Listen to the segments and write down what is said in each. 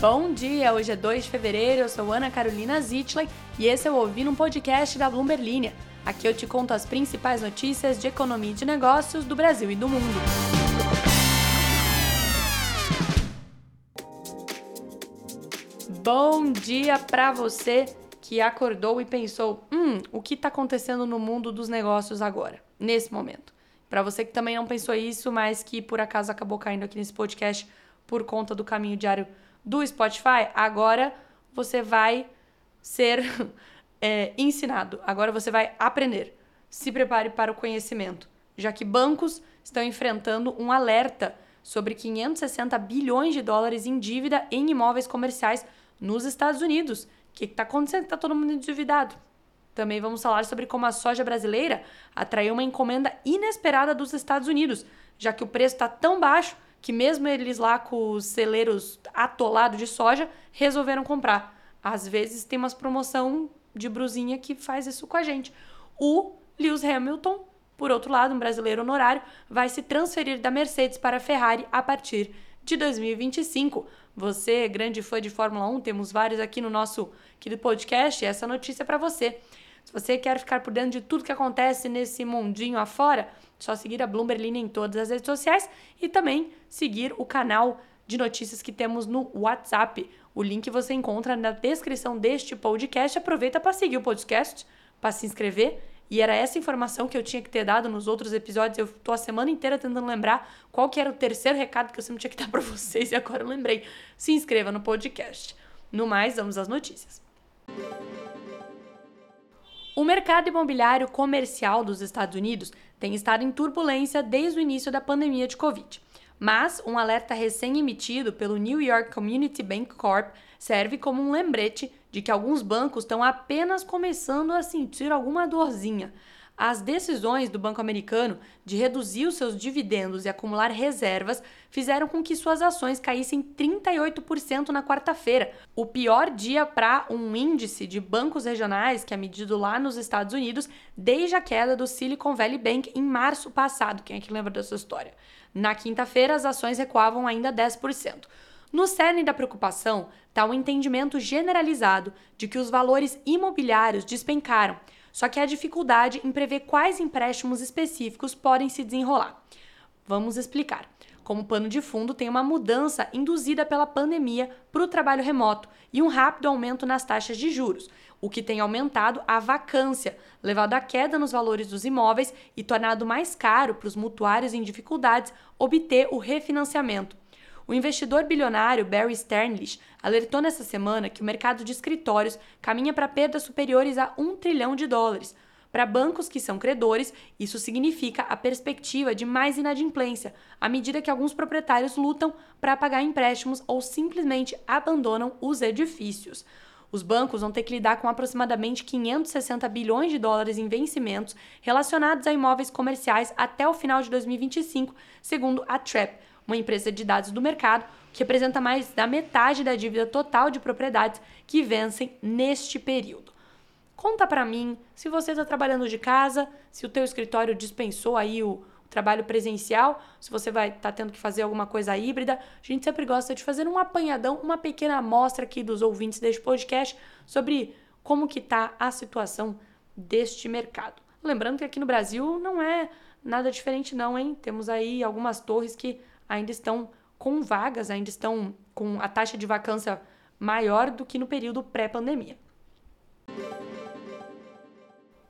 Bom dia, hoje é 2 de fevereiro, eu sou Ana Carolina Zitley e esse é o Ouvindo um Podcast da Bloomberg Linha. Aqui eu te conto as principais notícias de economia e de negócios do Brasil e do mundo. Bom dia para você que acordou e pensou: hum, o que está acontecendo no mundo dos negócios agora, nesse momento? Para você que também não pensou isso, mas que por acaso acabou caindo aqui nesse podcast por conta do caminho diário do Spotify, agora você vai ser é, ensinado, agora você vai aprender. Se prepare para o conhecimento, já que bancos estão enfrentando um alerta sobre 560 bilhões de dólares em dívida em imóveis comerciais nos Estados Unidos. O que está acontecendo? Está todo mundo endividado. Também vamos falar sobre como a soja brasileira atraiu uma encomenda inesperada dos Estados Unidos, já que o preço está tão baixo que mesmo eles lá com os celeiros atolados de soja, resolveram comprar. Às vezes tem umas promoção de brusinha que faz isso com a gente. O Lewis Hamilton, por outro lado, um brasileiro honorário, vai se transferir da Mercedes para a Ferrari a partir de 2025. Você, grande fã de Fórmula 1, temos vários aqui no nosso querido podcast, essa notícia é para você. Se você quer ficar por dentro de tudo que acontece nesse mundinho afora, só seguir a Bloomberg Linha em todas as redes sociais e também seguir o canal de notícias que temos no WhatsApp. O link você encontra na descrição deste podcast. Aproveita para seguir o podcast, para se inscrever. E era essa informação que eu tinha que ter dado nos outros episódios. Eu tô a semana inteira tentando lembrar qual que era o terceiro recado que eu sempre tinha que dar para vocês e agora eu lembrei. Se inscreva no podcast. No mais, vamos às notícias. O mercado imobiliário comercial dos Estados Unidos tem estado em turbulência desde o início da pandemia de Covid. Mas um alerta recém-emitido pelo New York Community Bank Corp serve como um lembrete de que alguns bancos estão apenas começando a sentir alguma dorzinha. As decisões do Banco Americano de reduzir os seus dividendos e acumular reservas fizeram com que suas ações caíssem 38% na quarta-feira, o pior dia para um índice de bancos regionais que é medido lá nos Estados Unidos desde a queda do Silicon Valley Bank em março passado. Quem é que lembra dessa história? Na quinta-feira, as ações recuavam ainda 10%. No cerne da preocupação está o entendimento generalizado de que os valores imobiliários despencaram só que há dificuldade em prever quais empréstimos específicos podem se desenrolar. Vamos explicar. Como pano de fundo, tem uma mudança induzida pela pandemia para o trabalho remoto e um rápido aumento nas taxas de juros, o que tem aumentado a vacância, levado à queda nos valores dos imóveis e tornado mais caro para os mutuários em dificuldades obter o refinanciamento. O investidor bilionário Barry Sternlich alertou nessa semana que o mercado de escritórios caminha para perdas superiores a um trilhão de dólares. Para bancos que são credores, isso significa a perspectiva de mais inadimplência, à medida que alguns proprietários lutam para pagar empréstimos ou simplesmente abandonam os edifícios. Os bancos vão ter que lidar com aproximadamente 560 bilhões de dólares em vencimentos relacionados a imóveis comerciais até o final de 2025, segundo a TREP, uma empresa de dados do mercado que representa mais da metade da dívida total de propriedades que vencem neste período. Conta para mim se você está trabalhando de casa, se o teu escritório dispensou aí o, trabalho presencial, se você vai estar tá tendo que fazer alguma coisa híbrida. A gente sempre gosta de fazer um apanhadão, uma pequena amostra aqui dos ouvintes deste podcast sobre como que está a situação deste mercado. Lembrando que aqui no Brasil não é nada diferente não, hein? Temos aí algumas torres que ainda estão com vagas, ainda estão com a taxa de vacância maior do que no período pré-pandemia.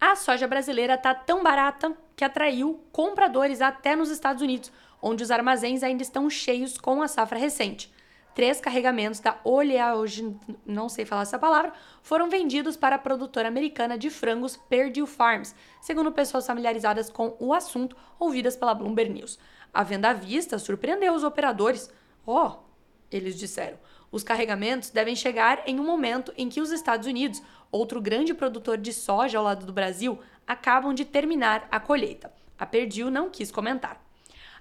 A soja brasileira está tão barata que atraiu compradores até nos Estados Unidos, onde os armazéns ainda estão cheios com a safra recente. Três carregamentos da Oleaogen, não sei falar essa palavra, foram vendidos para a produtora americana de frangos Perdue Farms, segundo pessoas familiarizadas com o assunto ouvidas pela Bloomberg News. A venda à vista surpreendeu os operadores. Oh, eles disseram, os carregamentos devem chegar em um momento em que os Estados Unidos, outro grande produtor de soja ao lado do Brasil, acabam de terminar a colheita. A Perdue não quis comentar.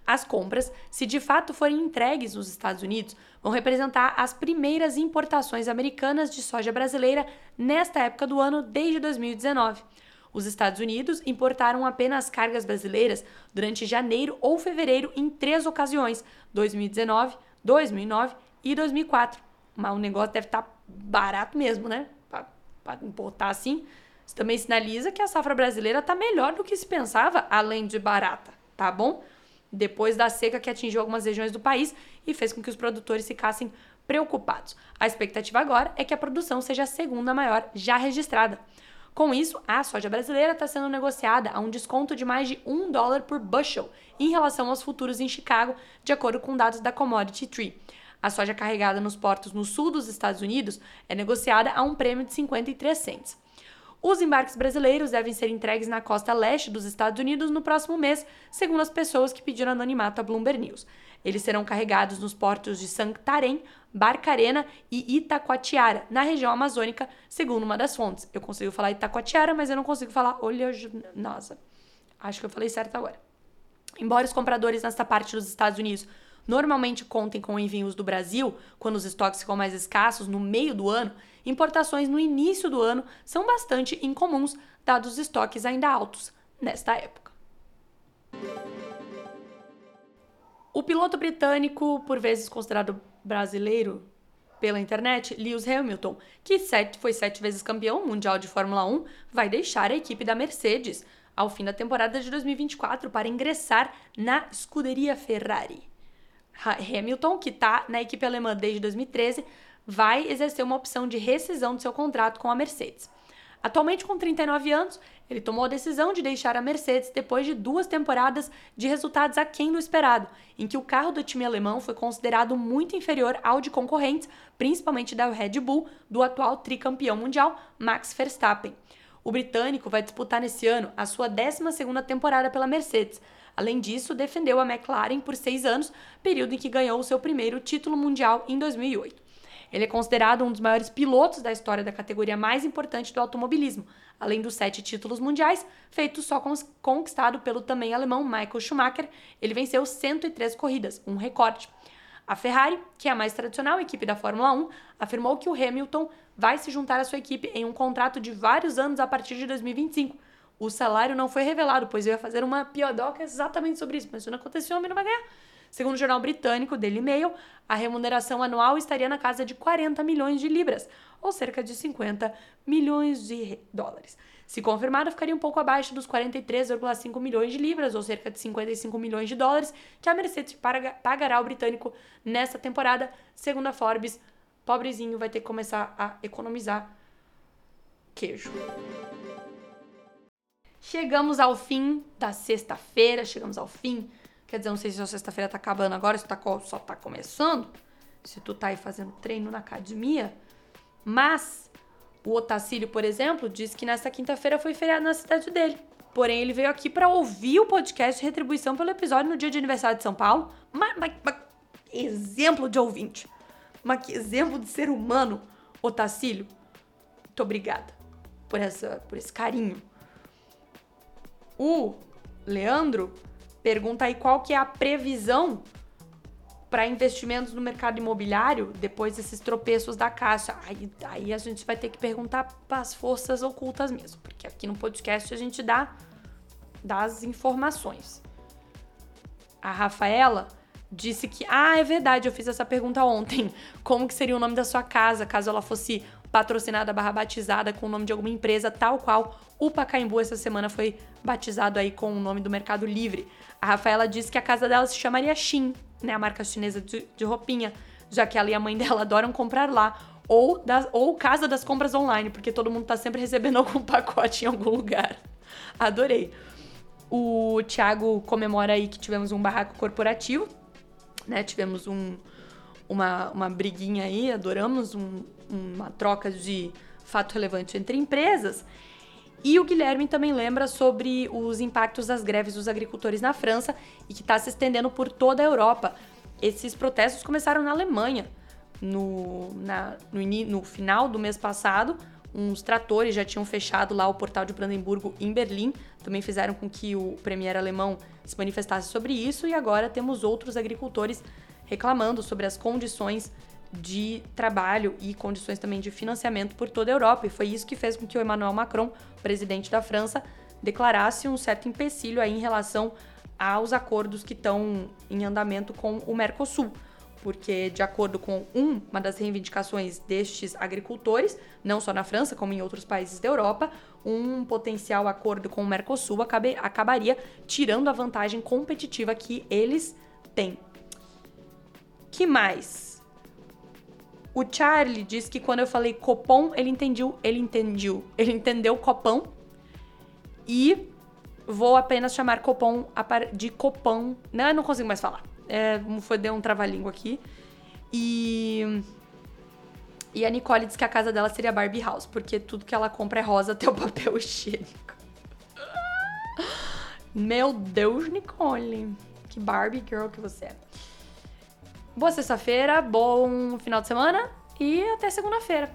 As compras, se de fato forem entregues nos Estados Unidos, vão representar as primeiras importações americanas de soja brasileira nesta época do ano desde 2019. Os Estados Unidos importaram apenas cargas brasileiras durante janeiro ou fevereiro em três ocasiões: 2019, 2009 e 2004. mas o negócio deve estar tá barato mesmo, né? Para importar assim. Isso também sinaliza que a safra brasileira está melhor do que se pensava, além de barata, tá bom? Depois da seca que atingiu algumas regiões do país e fez com que os produtores ficassem preocupados. A expectativa agora é que a produção seja a segunda maior já registrada. Com isso, a soja brasileira está sendo negociada a um desconto de mais de um dólar por bushel em relação aos futuros em Chicago, de acordo com dados da Commodity Tree. A soja carregada nos portos no sul dos Estados Unidos é negociada a um prêmio de 53 cents. Os embarques brasileiros devem ser entregues na costa leste dos Estados Unidos no próximo mês, segundo as pessoas que pediram anonimato à Bloomberg News. Eles serão carregados nos portos de Santarém, Barcarena e Itacoatiara, na região amazônica, segundo uma das fontes. Eu consigo falar Itacoatiara, mas eu não consigo falar oleaginosa. Acho que eu falei certo agora. Embora os compradores nesta parte dos Estados Unidos normalmente contem com envios do Brasil, quando os estoques ficam mais escassos no meio do ano, importações no início do ano são bastante incomuns, dados os estoques ainda altos nesta época. O piloto britânico, por vezes considerado brasileiro pela internet, Lewis Hamilton, que sete, foi sete vezes campeão mundial de Fórmula 1, vai deixar a equipe da Mercedes ao fim da temporada de 2024 para ingressar na escuderia Ferrari. Hamilton, que está na equipe alemã desde 2013, vai exercer uma opção de rescisão do seu contrato com a Mercedes. Atualmente com 39 anos, ele tomou a decisão de deixar a Mercedes depois de duas temporadas de resultados aquém do esperado, em que o carro do time alemão foi considerado muito inferior ao de concorrentes, principalmente da Red Bull, do atual tricampeão mundial Max Verstappen. O britânico vai disputar nesse ano a sua 12ª temporada pela Mercedes. Além disso, defendeu a McLaren por seis anos, período em que ganhou o seu primeiro título mundial em 2008. Ele é considerado um dos maiores pilotos da história da categoria mais importante do automobilismo, além dos sete títulos mundiais, feitos só conquistado pelo também alemão Michael Schumacher. Ele venceu 103 corridas, um recorde. A Ferrari, que é a mais tradicional equipe da Fórmula 1, afirmou que o Hamilton vai se juntar à sua equipe em um contrato de vários anos a partir de 2025. O salário não foi revelado, pois eu ia fazer uma piadoca exatamente sobre isso, mas isso não aconteceu, o homem não vai ganhar. Segundo o jornal britânico Daily Mail, a remuneração anual estaria na casa de 40 milhões de libras, ou cerca de 50 milhões de dólares. Se confirmada, ficaria um pouco abaixo dos 43,5 milhões de libras, ou cerca de 55 milhões de dólares, que a Mercedes pagará ao britânico nesta temporada. Segundo a Forbes, pobrezinho vai ter que começar a economizar queijo. Chegamos ao fim da sexta-feira, chegamos ao fim Quer dizer, não sei se a sexta-feira tá acabando agora, se tá, só tá começando. Se tu tá aí fazendo treino na academia. Mas o Otacílio, por exemplo, disse que nesta quinta-feira foi feriado na cidade dele. Porém, ele veio aqui para ouvir o podcast de retribuição pelo episódio no dia de aniversário de São Paulo. Mas, mas, mas exemplo de ouvinte. Mas que exemplo de ser humano, Otacílio. Muito obrigada por, essa, por esse carinho. O Leandro Pergunta aí qual que é a previsão para investimentos no mercado imobiliário depois desses tropeços da Caixa. Aí, aí a gente vai ter que perguntar para as forças ocultas mesmo, porque aqui no podcast a gente dá, dá as informações. A Rafaela disse que, ah, é verdade, eu fiz essa pergunta ontem. Como que seria o nome da sua casa caso ela fosse patrocinada barra batizada com o nome de alguma empresa, tal qual o Pacaembu essa semana foi batizado aí com o nome do Mercado Livre. A Rafaela disse que a casa dela se chamaria Xin, né, a marca chinesa de, de roupinha, já que ela e a mãe dela adoram comprar lá. Ou, das, ou Casa das Compras Online, porque todo mundo tá sempre recebendo algum pacote em algum lugar. Adorei. O Thiago comemora aí que tivemos um barraco corporativo, né? Tivemos um, uma, uma briguinha aí, adoramos um, uma troca de fato relevante entre empresas. E o Guilherme também lembra sobre os impactos das greves dos agricultores na França e que está se estendendo por toda a Europa. Esses protestos começaram na Alemanha. No, na, no, no final do mês passado, uns tratores já tinham fechado lá o portal de Brandemburgo em Berlim, também fizeram com que o premier alemão se manifestasse sobre isso, e agora temos outros agricultores reclamando sobre as condições de trabalho e condições também de financiamento por toda a Europa. E foi isso que fez com que o Emmanuel Macron, presidente da França, declarasse um certo empecilho aí em relação aos acordos que estão em andamento com o Mercosul. porque, de acordo com um, uma das reivindicações destes agricultores, não só na França, como em outros países da Europa, um potencial acordo com o Mercosul acabe, acabaria tirando a vantagem competitiva que eles têm. Que mais? O Charlie diz que quando eu falei copom, ele entendeu, ele entendeu, ele entendeu copão. E vou apenas chamar copom de copão. Não, não consigo mais falar. É, foi deu um trava-língua aqui. E e a Nicole diz que a casa dela seria Barbie House, porque tudo que ela compra é rosa até o papel higiênico. Meu Deus, Nicole. Que Barbie girl que você é. Boa sexta-feira, bom final de semana e até segunda-feira.